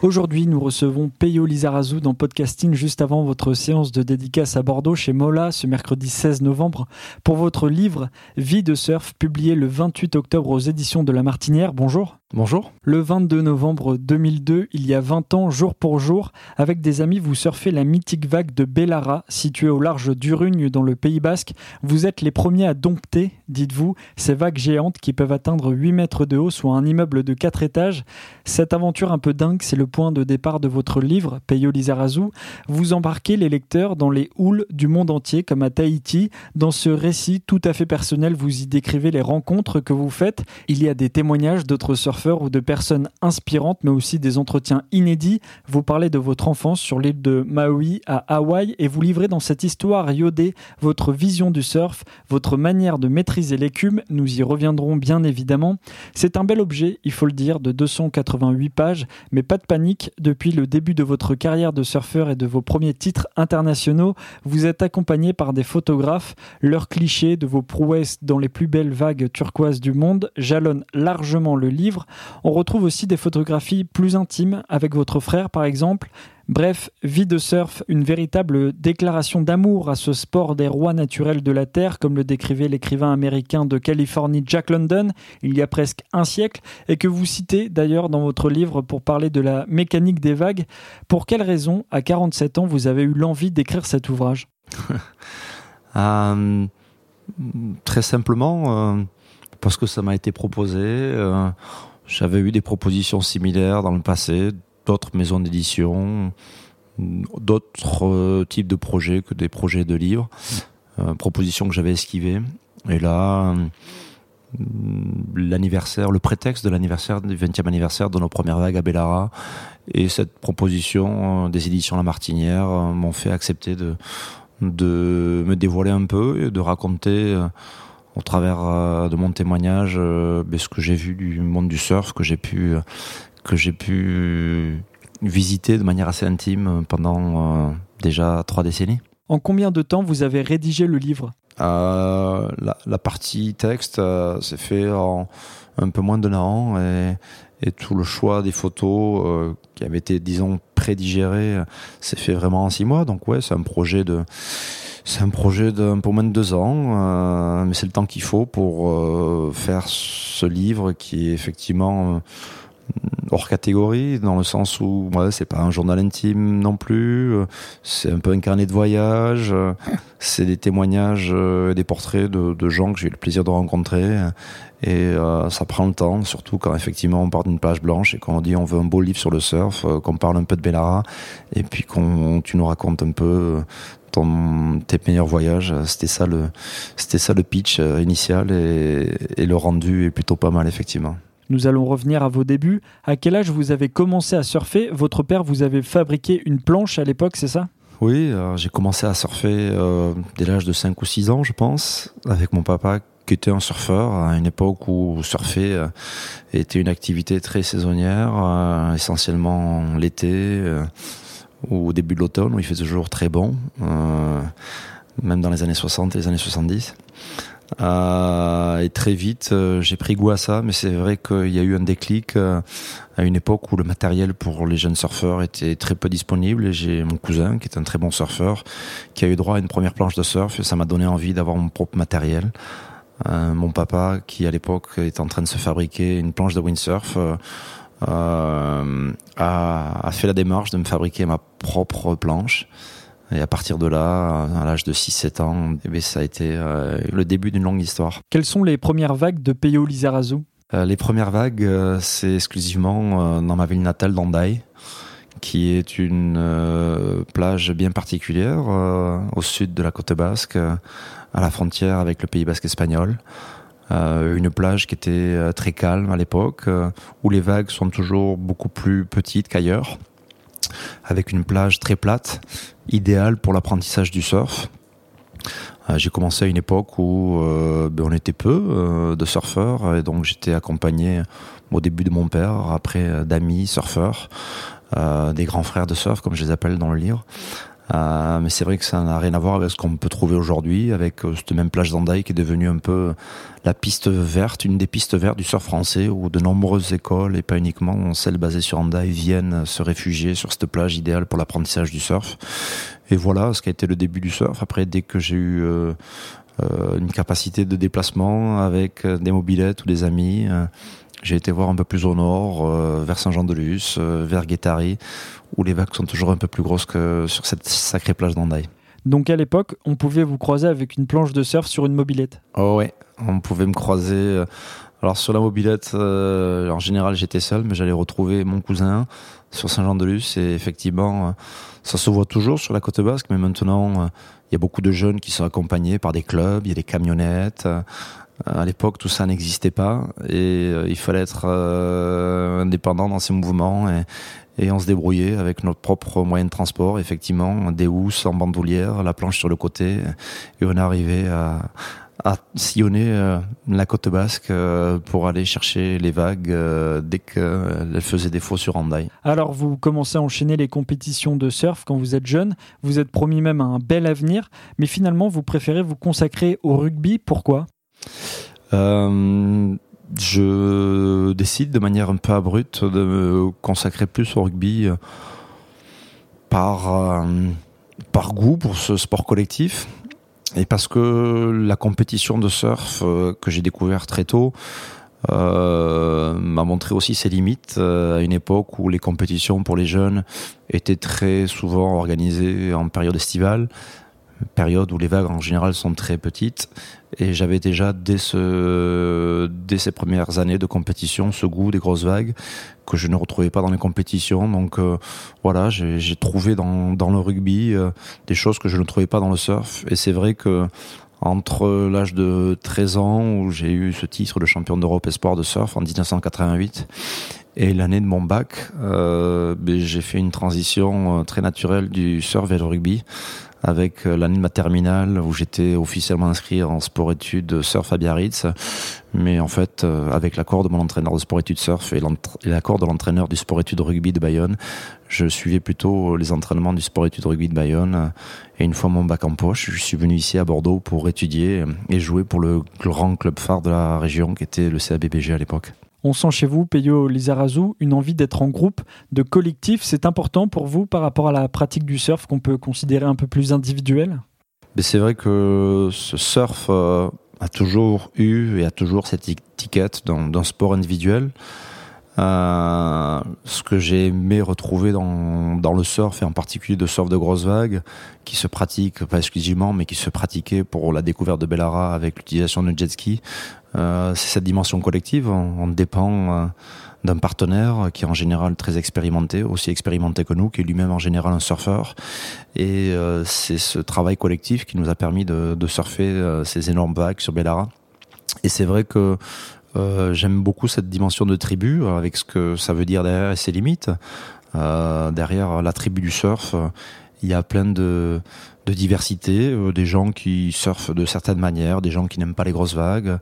Aujourd'hui, nous recevons Peyo Lizarazu dans Podcasting juste avant votre séance de dédicace à Bordeaux chez Mola ce mercredi 16 novembre pour votre livre Vie de surf publié le 28 octobre aux éditions de La Martinière. Bonjour. Bonjour. Le 22 novembre 2002, il y a 20 ans, jour pour jour, avec des amis, vous surfez la mythique vague de Bellara, située au large d'Urugne dans le Pays Basque. Vous êtes les premiers à dompter, dites-vous, ces vagues géantes qui peuvent atteindre 8 mètres de haut, soit un immeuble de 4 étages. Cette aventure un peu dingue, c'est le point de départ de votre livre, Peyo Lizarazu. Vous embarquez les lecteurs dans les houles du monde entier, comme à Tahiti. Dans ce récit tout à fait personnel, vous y décrivez les rencontres que vous faites. Il y a des témoignages d'autres surfeurs ou de personnes inspirantes, mais aussi des entretiens inédits. Vous parlez de votre enfance sur l'île de Maui à Hawaï et vous livrez dans cette histoire iodée votre vision du surf, votre manière de maîtriser l'écume. Nous y reviendrons bien évidemment. C'est un bel objet, il faut le dire, de 288 pages, mais pas de panique. Depuis le début de votre carrière de surfeur et de vos premiers titres internationaux, vous êtes accompagné par des photographes. Leurs clichés de vos prouesses dans les plus belles vagues turquoises du monde jalonnent largement le livre. On retrouve aussi des photographies plus intimes avec votre frère par exemple. Bref, vie de surf, une véritable déclaration d'amour à ce sport des rois naturels de la Terre, comme le décrivait l'écrivain américain de Californie Jack London il y a presque un siècle, et que vous citez d'ailleurs dans votre livre pour parler de la mécanique des vagues. Pour quelle raison, à 47 ans, vous avez eu l'envie d'écrire cet ouvrage? Euh, Très simplement, euh, parce que ça m'a été proposé. Euh, j'avais eu des propositions similaires dans le passé, d'autres maisons d'édition, d'autres euh, types de projets que des projets de livres, euh, propositions que j'avais esquivées. Et là, euh, l'anniversaire, le prétexte de l'anniversaire du 20e anniversaire de nos premières vagues à Bellara et cette proposition des éditions La Martinière m'ont fait accepter de, de me dévoiler un peu et de raconter au travers euh, de mon témoignage euh, ben, ce que j'ai vu du monde du surf, que j'ai pu, que j'ai pu visiter de manière assez intime pendant euh, déjà trois décennies. En combien de temps vous avez rédigé le livre? La, la, partie texte s'est fait en un peu moins d'un an et, et, tout le choix des photos qui avaient été, disons, prédigérées s'est fait vraiment en six mois. Donc ouais, c'est un projet de c'est un projet d'un peu moins de deux ans, euh, mais c'est le temps qu'il faut pour euh, faire ce livre qui est effectivement euh, hors catégorie, dans le sens où ouais, c'est pas un journal intime non plus, c'est un peu un carnet de voyage, c'est des témoignages, des portraits de, gens que j'ai eu le plaisir de rencontrer, et ça prend le temps, surtout quand effectivement on part d'une plage blanche et qu'on dit on veut un beau livre sur le surf, qu'on parle un peu de Bellara, et puis qu'on tu nous racontes un peu ton, tes meilleurs voyages. C'était ça le, c'était ça le pitch euh, initial et, et, le rendu est plutôt pas mal effectivement. Nous allons revenir à vos débuts. À quel âge vous avez commencé à surfer? Votre père vous avait fabriqué une planche à l'époque, c'est ça? Oui, j'ai commencé à surfer euh, dès l'âge de 5 ou 6 ans, je pense, avec mon papa qui était un surfeur à une époque où surfer euh, était une activité très saisonnière, euh, essentiellement l'été. Au début de l'automne où il fait toujours très bon, euh, même dans les années 60 et les années 70. Euh, et très vite, euh, j'ai pris goût à ça, mais c'est vrai qu'il y a eu un déclic à une époque où le matériel pour les jeunes surfeurs était très peu disponible. J'ai mon cousin, qui est un très bon surfeur, qui a eu droit à une première planche de surf, et ça m'a donné envie d'avoir mon propre matériel. mon papa, qui à l'époque est en train de se fabriquer une planche de windsurf, euh, a, a, fait la démarche de me fabriquer ma propre planche. Et à partir de là, à l'âge de 6-7 ans, eh ça a été euh, le début d'une longue histoire. Quelles sont les premières vagues de Peyo Lizarazu? Euh, Les premières vagues, euh, c'est exclusivement dans ma ville natale d'Andaï, qui est une plage bien particulière au sud de la côte basque, à la frontière avec le Pays basque espagnol. Euh, une plage qui était euh, très calme à l'époque, euh, où les vagues sont toujours beaucoup plus petites qu'ailleurs, avec une plage très plate, idéale pour l'apprentissage du surf. j'ai commencé à une époque où ben, on était peu de surfeurs et donc j'étais accompagné au début de mon père, après d'amis surfeurs, des grands frères de surf comme je les appelle dans le livre. Euh, mais c'est vrai que ça n'a rien à voir avec ce qu'on peut trouver aujourd'hui, avec euh, cette même plage d'Andaï qui est devenue un peu la piste verte, une des pistes vertes du surf français, où de nombreuses écoles, et pas uniquement celles basées sur Andaï, viennent se réfugier sur cette plage idéale pour l'apprentissage du surf. Et voilà ce qui a été le début du surf. Après, dès que j'ai eu euh, euh une capacité de déplacement avec des mobilettes ou des amis, j'ai été voir un peu plus au nord, vers Saint-Jean-de-Luz, vers Guétari, où les vagues sont toujours un peu plus grosses que sur cette sacrée plage d'Andaï. Donc à l'époque, on pouvait vous croiser avec une planche de surf sur une mobilette Oh ouais, on pouvait me croiser. Euh, alors sur la mobilette, euh, en général j'étais seul, mais j'allais retrouver mon cousin sur Saint-Jean-de-Luz et effectivement, euh, ça se voit toujours sur la côte basque, mais maintenant il y a beaucoup de jeunes qui sont accompagnés par des clubs, il y a des camionnettes. À l'époque, tout ça n'existait pas et il fallait être indépendant dans ses mouvements et, et on se débrouillait avec notre propre moyen de transport, effectivement, des housses en bandoulière, la planche sur le côté, et on arrivé à, à sillonner euh, la côte basque euh, pour aller chercher les vagues euh, dès qu'elles faisaient défaut sur Handaï. Alors vous commencez à enchaîner les compétitions de surf quand vous êtes jeune, vous êtes promis même à un bel avenir, mais finalement vous préférez vous consacrer au rugby, pourquoi? Je décide de manière un peu abrupte de me consacrer plus au rugby euh, par, euh, par goût pour ce sport collectif et parce que la compétition de surf euh, que j'ai découvert très tôt m'a montré aussi ses limites à une époque où les compétitions pour les jeunes étaient très souvent organisées en période estivale période où les vagues en général sont très petites. Et j'avais déjà dès, ce, dès ces premières années de compétition ce goût des grosses vagues que je ne retrouvais pas dans les compétitions. Donc euh, voilà, j'ai trouvé dans, dans le rugby euh, des choses que je ne trouvais pas dans le surf. Et c'est vrai que entre l'âge de 13 ans où j'ai eu ce titre de champion d'Europe espoir de surf en 1988 et l'année de mon bac, euh, ben, j'ai fait une transition très naturelle du surf vers le rugby avec euh, l'année de ma terminale où j'étais officiellement inscrit en sport-études surf à Biarritz. Mais en fait, euh, avec l'accord de mon entraîneur de sport-études surf et l'accord de l'entraîneur du sport-études rugby de Bayonne, je suivais plutôt les entraînements du sport-études rugby de Bayonne. Et une fois mon bac en poche, je suis venu ici à Bordeaux pour étudier et jouer pour le grand club phare de la région qui était le CABBG à l'époque. On sent chez vous, Peyo Lizarazu, une envie d'être en groupe, de collectif. C'est important pour vous par rapport à la pratique du surf qu'on peut considérer un peu plus individuelle? C'est vrai que ce surf euh, a toujours eu et a toujours cette étiquette d'un sport individuel. Euh, ce que j'ai aimé retrouver dans, dans le surf, et en particulier de surf de grosses vagues, qui se pratique, pas exclusivement, mais qui se pratiquait pour la découverte de Bellara avec l'utilisation de jet ski, euh, c'est cette dimension collective. On, dépend euh, d'un partenaire qui est en général très expérimenté, aussi expérimenté que nous, qui est lui-même en général un surfeur. Et c'est ce travail collectif qui nous a permis de, de surfer ces énormes vagues sur Bellara. Et c'est vrai que euh, j'aime beaucoup cette dimension de tribu, avec ce que ça veut dire derrière ses limites. Euh, derrière la tribu du surf, il y a plein de, de diversité, euh, des gens qui surfent de certaines manières, des gens qui n'aiment pas les grosses vagues,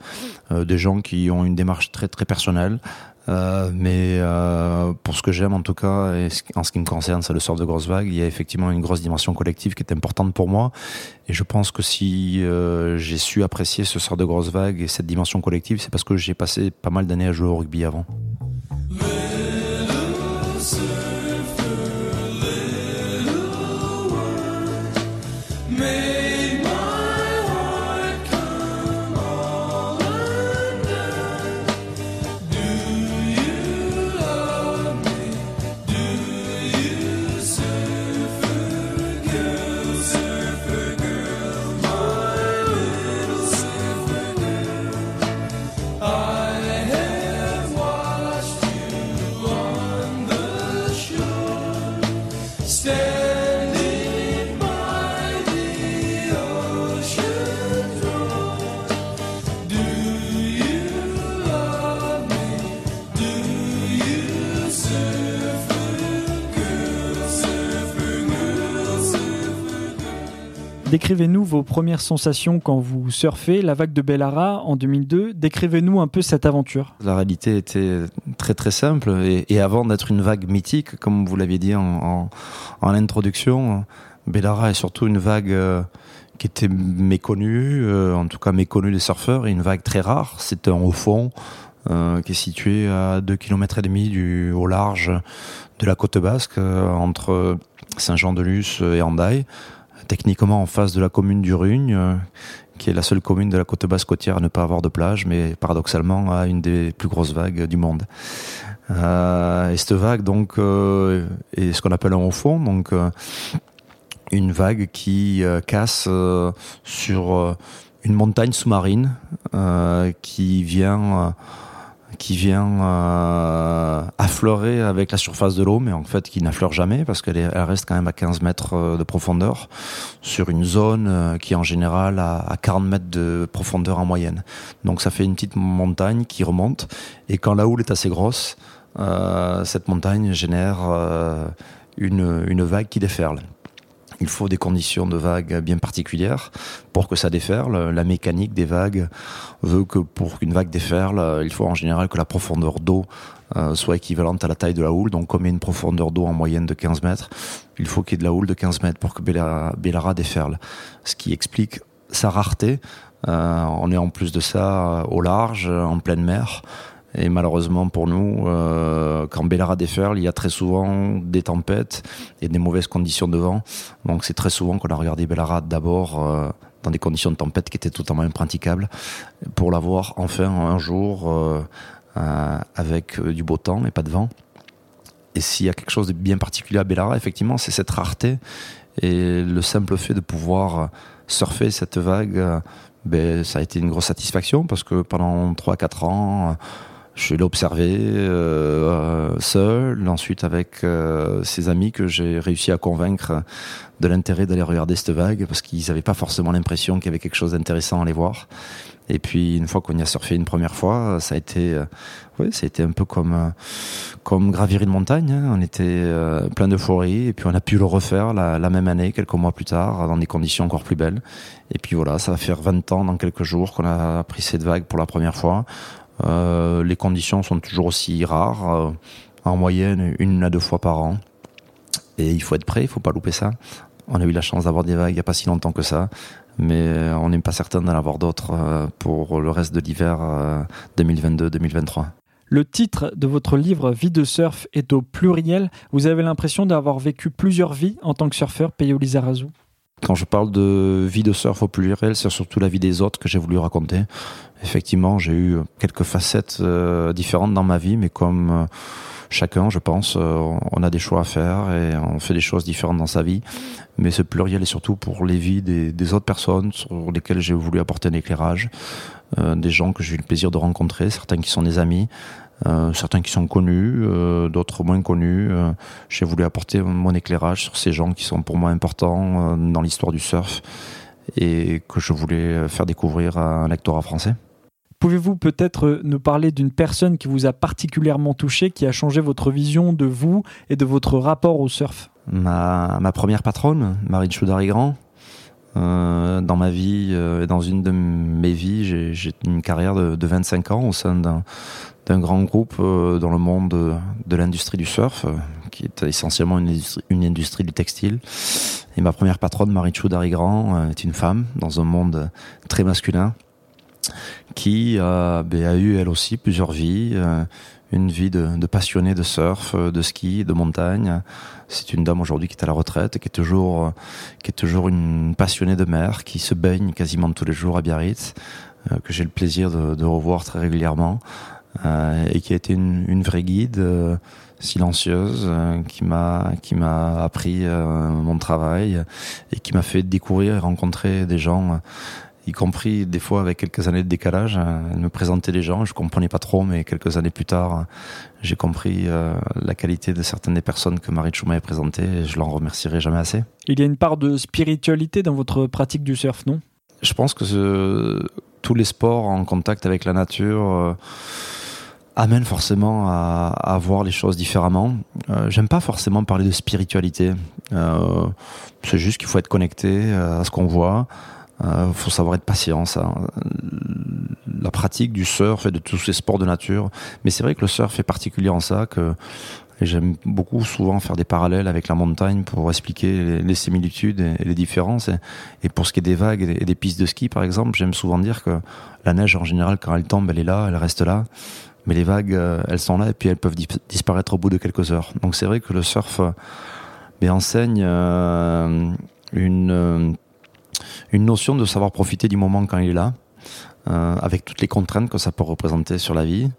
des gens qui ont une démarche très très personnelle, euh, mais euh, pour ce que j'aime en tout cas, et en ce qui me concerne, c'est le sort de grosses vagues. Il y a effectivement une grosse dimension collective qui est importante pour moi. Et je pense que si euh, j'ai su apprécier ce sort de grosses vagues et cette dimension collective, c'est parce que j'ai passé pas mal d'années à jouer au rugby avant. Décrivez-nous vos premières sensations quand vous surfez la vague de Bellara en 2002. Décrivez-nous un peu cette aventure. La réalité était très très simple et, avant d'être une vague mythique, comme vous l'aviez dit en, introduction, Bellara est surtout une vague euh, qui était méconnue, euh, en tout cas méconnue des surfeurs, et une vague très rare. C'est un haut fond euh, qui est situé à 2 km du, au large de la côte basque, entre Saint-Jean-de-Luz et Andaille techniquement en face de la commune du Rugne, euh, qui est la seule commune de la côte basse côtière à ne pas avoir de plage, mais paradoxalement a une des plus grosses vagues du monde. Euh, et cette vague donc euh, est ce qu'on appelle un haut fond, donc une vague qui casse sur une montagne sous-marine qui vient qui vient euh, affleurer avec la surface de l'eau, mais en fait qui n'affleure jamais parce qu'elle elle reste quand même à 15 mètres euh, de profondeur sur une zone euh, qui en général à, à 40 mètres de profondeur en moyenne. Donc ça fait une petite montagne qui remonte et quand la houle est assez grosse, cette montagne génère une vague qui déferle. Il faut des conditions de vague bien particulières pour que ça déferle. La mécanique des vagues veut que pour qu'une vague déferle, il faut en général que la profondeur d'eau euh, soit équivalente à la taille de la houle. Donc comme il y a une profondeur d'eau en moyenne de 15 mètres, il faut qu'il y ait de la houle de 15 mètres pour que Bellara, déferle. Ce qui explique sa rareté. Euh, on est en plus de ça au large, en pleine mer. Et malheureusement pour nous, euh, quand Bellara déferle, il y a très souvent des tempêtes et des mauvaises conditions de vent. Donc c'est très souvent qu'on a regardé Bellara d'abord euh, dans des conditions de tempête qui étaient totalement impraticables, pour l'avoir enfin un jour euh avec du beau temps et pas de vent. Et s'il y a quelque chose de bien particulier à Bellara, effectivement, c'est cette rareté et le simple fait de pouvoir surfer cette vague. Ben, ça a été une grosse satisfaction parce que pendant 3-4 ans, je l'ai observé euh, seul, ensuite avec euh, ses amis que j'ai réussi à convaincre de l'intérêt d'aller regarder cette vague parce qu'ils n'avaient pas forcément l'impression qu'il y avait quelque chose d'intéressant à aller voir. Et puis une fois qu'on y a surfé une première fois, ça a été, euh, oui, ça a été un peu comme euh, comme gravir une montagne. Hein. On était euh, plein d'euphorie et puis on a pu le refaire la, la, même année, quelques mois plus tard, dans des conditions encore plus belles. Et puis voilà, ça va faire 20 ans dans quelques jours qu'on a pris cette vague pour la première fois. Euh, les conditions sont toujours aussi rares, euh, en moyenne une à deux fois par an. Et il faut être prêt, il faut pas louper ça. On a eu la chance d'avoir des vagues il n'y a pas si longtemps que ça, mais on n'est pas certain d'en avoir d'autres euh, pour le reste de l'hiver 2022-2023. Le titre de votre livre Vie de surf est au pluriel. Vous avez l'impression d'avoir vécu plusieurs vies en tant que surfeur, Peyo Lizarazu? Quand je parle de vie de surf au pluriel, c'est surtout la vie des autres que j'ai voulu raconter. Effectivement, j'ai eu quelques facettes euh, différentes dans ma vie, mais comme euh, chacun, je pense, euh, on a des choix à faire et on fait des choses différentes dans sa vie. Mais ce pluriel est surtout pour les vies des, des autres personnes sur lesquelles j'ai voulu apporter un éclairage, des gens que j'ai eu le plaisir de rencontrer, certains qui sont des amis, certains qui sont connus, d'autres moins connus. J'ai voulu apporter mon éclairage sur ces gens qui sont pour moi importants dans l'histoire du surf et que je voulais faire découvrir à un lectorat français. Pouvez-vous peut-être nous parler d'une personne qui vous a particulièrement touché, qui a changé votre vision de vous et de votre rapport au surf? Ma, première patronne, Marine Choudary-Grand. dans ma vie, et dans une de mes vies, j'ai une carrière de, de 25 ans au sein d'un grand groupe euh, dans le monde de, l'industrie du surf, euh, qui est essentiellement une industrie, du textile. Et ma première patronne, Marie Choudary Grand, euh, est une femme dans un monde très masculin, qui ben, a eu elle aussi plusieurs vies, une vie de, passionnée de surf, de ski, de montagne. C'est une dame aujourd'hui qui est à la retraite, qui est toujours, qui est toujours une passionnée de mer, qui se baigne quasiment tous les jours à Biarritz, que j'ai le plaisir de, revoir très régulièrement. Euh, et qui a été une, vraie guide euh, silencieuse euh, qui m'a qui m'a appris mon travail et qui m'a fait découvrir et rencontrer des gens y compris des fois avec quelques années de décalage. Elle me présentait des gens, je comprenais pas trop, mais quelques années plus tard, j'ai compris la qualité de certaines des personnes que Marie Chou m'avait présentées et je l'en remercierai jamais assez. Il y a une part de spiritualité dans votre pratique du surf, non? Je pense que ce, tous les sports en contact avec la nature amène forcément à, à, voir les choses différemment. Euh, J'aime pas forcément parler de spiritualité. c'est juste qu'il faut être connecté à ce qu'on voit. Il faut savoir être patient. Ça. La pratique du surf et de tous ces sports de nature. Mais c'est vrai que le surf est particulier en ça que j'aime beaucoup souvent faire des parallèles avec la montagne pour expliquer les, similitudes et, les différences. Et, pour ce qui est des vagues et des, pistes de ski, par exemple, j'aime souvent dire que la neige, en général, quand elle tombe, elle est là, elle reste là. Mais les vagues, euh, elles sont là et puis elles peuvent disparaître au bout de quelques heures. Donc c'est vrai que le surf euh, enseigne euh, une, une notion de savoir profiter du moment quand il est là, avec toutes les contraintes que ça peut représenter sur la vie.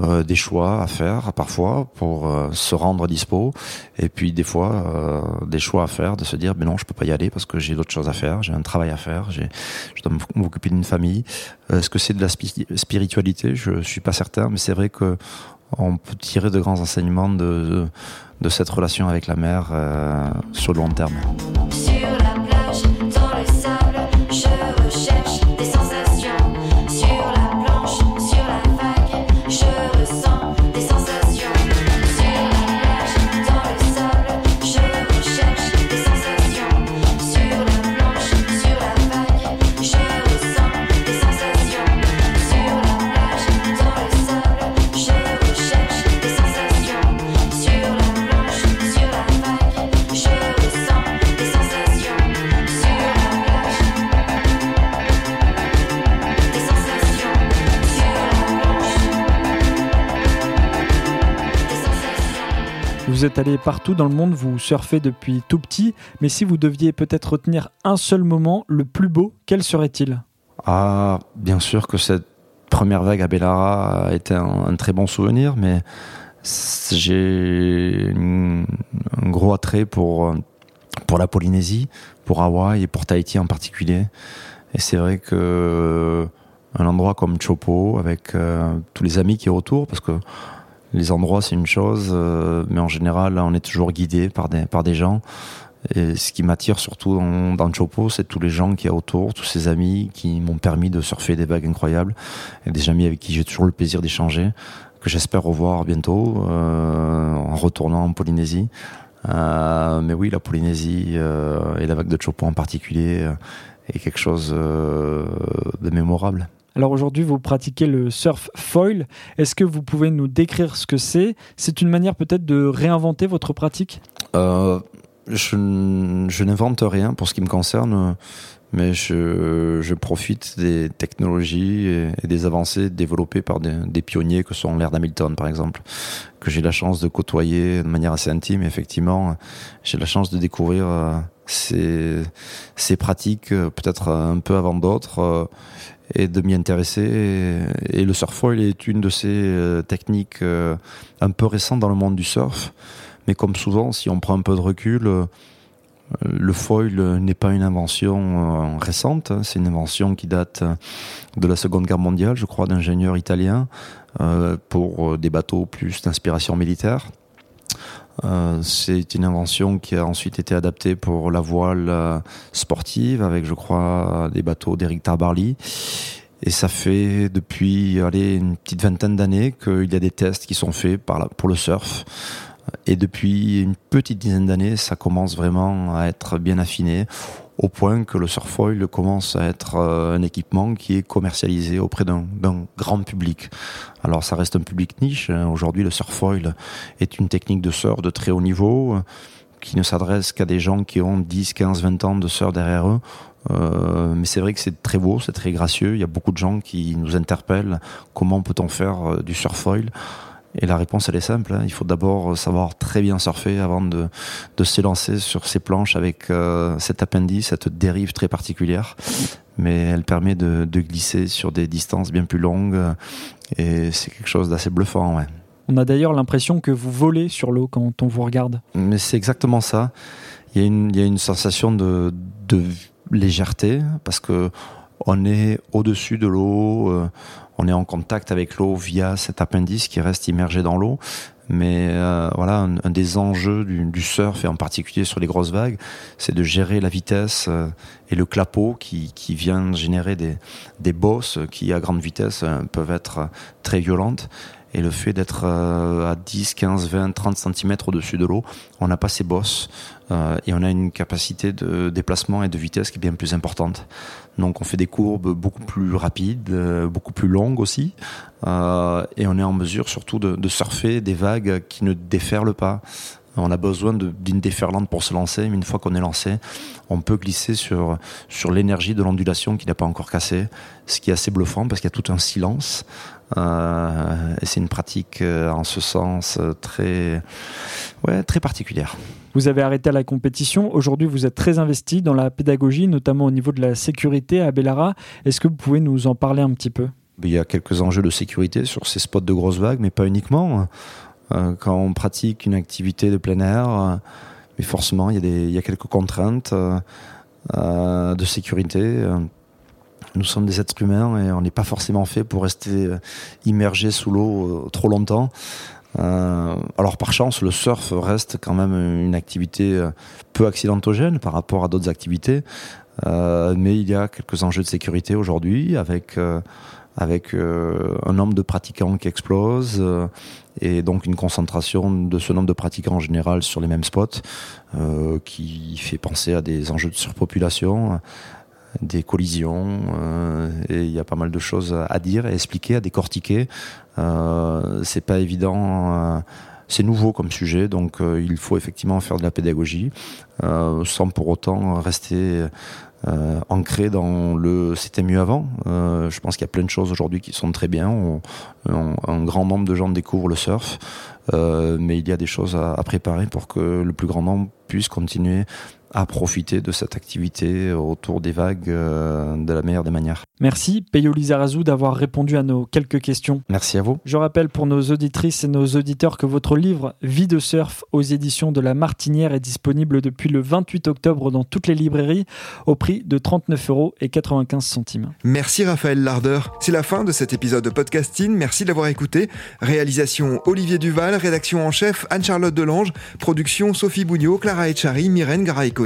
Euh, des choix à faire parfois pour euh, se rendre dispo et puis des fois euh, des choix à faire de se dire mais non je peux pas y aller parce que j'ai d'autres choses à faire j'ai un travail à faire je dois m'occuper d'une famille est-ce que c'est de la spiritualité? Je suis pas certain mais c'est vrai que on peut tirer de grands enseignements de, de, cette relation avec la mer sur le long terme. Êtes allé partout dans le monde, vous surfez depuis tout petit, mais si vous deviez peut-être retenir un seul moment, le plus beau, quel serait-il? Ah, bien sûr que cette première vague à Bellara a été un, très bon souvenir, mais j'ai un gros attrait pour, pour la Polynésie, pour Hawaï et pour Tahiti en particulier. Et c'est vrai que un endroit comme Chopo, avec euh, tous les amis qui est autour, parce que les endroits, c'est une chose, euh, mais en général, on est toujours guidé par des, par des gens. Et ce qui m'attire surtout dans, dans Chopo, c'est tous les gens qui y a autour, tous ces amis qui m'ont permis de surfer des vagues incroyables, et des amis avec qui j'ai toujours le plaisir d'échanger, que j'espère revoir bientôt euh, en retournant en Polynésie. Euh, mais oui, la Polynésie euh, et la vague de Chopo en particulier euh, est quelque chose euh, de mémorable. Alors aujourd'hui, vous pratiquez le surf foil. Est-ce que vous pouvez nous décrire ce que c'est? C'est une manière peut-être de réinventer votre pratique? Euh, Je, n'invente rien pour ce qui me concerne, mais je, profite des technologies et, des avancées développées par des, pionniers que sont l'air d'Hamilton, par exemple, que j'ai la chance de côtoyer de manière assez intime. effectivement, j'ai la chance de découvrir euh, ces, ces pratiques euh, peut-être un peu avant d'autres et de m'y intéresser. Et, le surf foil est une de ces euh, techniques euh, un peu récentes dans le monde du surf. Mais comme souvent, si on prend un peu de recul, euh, le foil n'est pas une invention récente, hein. c'est une invention qui date de la Seconde Guerre mondiale, je crois, d'ingénieurs italiens pour des bateaux plus d'inspiration militaire. Euh, c'est une invention qui a ensuite été adaptée pour la voile euh, sportive avec, je crois, des bateaux d'Eric Tarbarly. Et ça fait depuis allez, une petite vingtaine d'années qu'il y a des tests qui sont faits pour le surf. Et depuis une petite dizaine d'années, ça commence vraiment à être bien affiné au point que le surfoil commence à être euh, un équipement qui est commercialisé auprès d'un grand public. Alors ça reste un public niche. Hein. Aujourd'hui, le surfoil est une technique de surf de très haut niveau qui ne s'adresse qu'à des gens qui ont 10, 15, 20 ans de surf derrière eux. Euh, mais c'est vrai que c'est très beau, c'est très gracieux. Il y a beaucoup de gens qui nous interpellent. Comment peut-on faire euh, du surfoil et la réponse, elle est simple. Hein. Il faut d'abord savoir très bien surfer avant de, de s'élancer sur ces planches avec euh, cet appendice, cette dérive très particulière. Mais elle permet de, de, glisser sur des distances bien plus longues. Et c'est quelque chose d'assez bluffant. Ouais. On a d'ailleurs l'impression que vous volez sur l'eau quand on vous regarde. Mais c'est exactement ça. Il y a une, il y a une sensation de, de légèreté parce que on est au-dessus de l'eau. Euh, on est en contact avec l'eau via cet appendice qui reste immergé dans l'eau. Mais euh, voilà, un, des enjeux du, surf, et en particulier sur les grosses vagues, c'est de gérer la vitesse euh, et le clapot qui, qui vient générer des, des bosses qui, à grande vitesse, euh, peuvent être très violentes. Et le fait d'être à 10, 15, 20, 30 cm au-dessus de l'eau, on n'a pas ces bosses euh, et on a une capacité de déplacement et de vitesse qui est bien plus importante. Donc on fait des courbes beaucoup plus rapides, euh, beaucoup plus longues aussi, euh, et on est en mesure surtout de, surfer des vagues qui ne déferlent pas. On a besoin d'une déferlante pour se lancer, mais une fois qu'on est lancé, on peut glisser sur, sur l'énergie de l'ondulation qui n'a pas encore cassé, ce qui est assez bluffant parce qu'il y a tout un silence. Euh, et c'est une pratique euh, en ce sens euh, très, ouais, très particulière. Vous avez arrêté la compétition. Aujourd'hui, vous êtes très investi dans la pédagogie, notamment au niveau de la sécurité à Bellara. Est-ce que vous pouvez nous en parler un petit peu? Il y a quelques enjeux de sécurité sur ces spots de grosses vagues, mais pas uniquement. Quand on pratique une activité de plein air, mais forcément, il y a, des, il y a quelques contraintes de sécurité. Nous sommes des êtres humains et on n'est pas forcément fait pour rester euh, immergé sous l'eau euh, trop longtemps. Euh, alors par chance, le surf reste quand même une activité peu accidentogène par rapport à d'autres activités, mais il y a quelques enjeux de sécurité aujourd'hui avec avec un nombre de pratiquants qui explose et donc une concentration de ce nombre de pratiquants en général sur les mêmes spots qui fait penser à des enjeux de surpopulation des collisions, euh, et il y a pas mal de choses à dire, à expliquer, à décortiquer. Euh, c'est pas évident. Euh, c'est nouveau comme sujet, donc euh, il faut effectivement faire de la pédagogie, sans pour autant rester ancré dans le c'était mieux avant. je pense qu'il y a plein de choses aujourd'hui qui sont très bien. un grand nombre de gens découvrent le surf, mais il y a des choses à, à préparer pour que le plus grand nombre puisse continuer à profiter de cette activité autour des vagues euh, de la meilleure des manières. Merci Peyo Lizarazu d'avoir répondu à nos quelques questions. Merci à vous. Je rappelle pour nos auditrices et nos auditeurs que votre livre Vie de surf aux éditions de la Martinière est disponible depuis le 28 octobre dans toutes les librairies au prix de 39 euros et 95 centimes. Merci Raphaël Larder. C'est la fin de cet épisode de podcasting. Merci d'avoir écouté. Réalisation Olivier Duval, rédaction en chef Anne-Charlotte Delange, production Sophie Bougnot, Clara Echari, Myrène Garaïco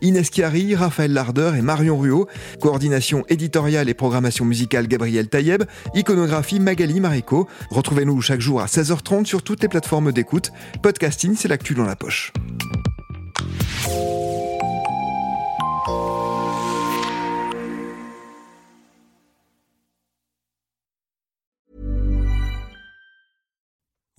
Inès Chiari, Raphaël Larder et Marion Ruot, coordination éditoriale et programmation musicale Gabriel Taïeb, iconographie Magali Marico. Retrouvez-nous chaque jour à 16h30 sur toutes les plateformes d'écoute. Podcasting, c'est l'actu dans la poche.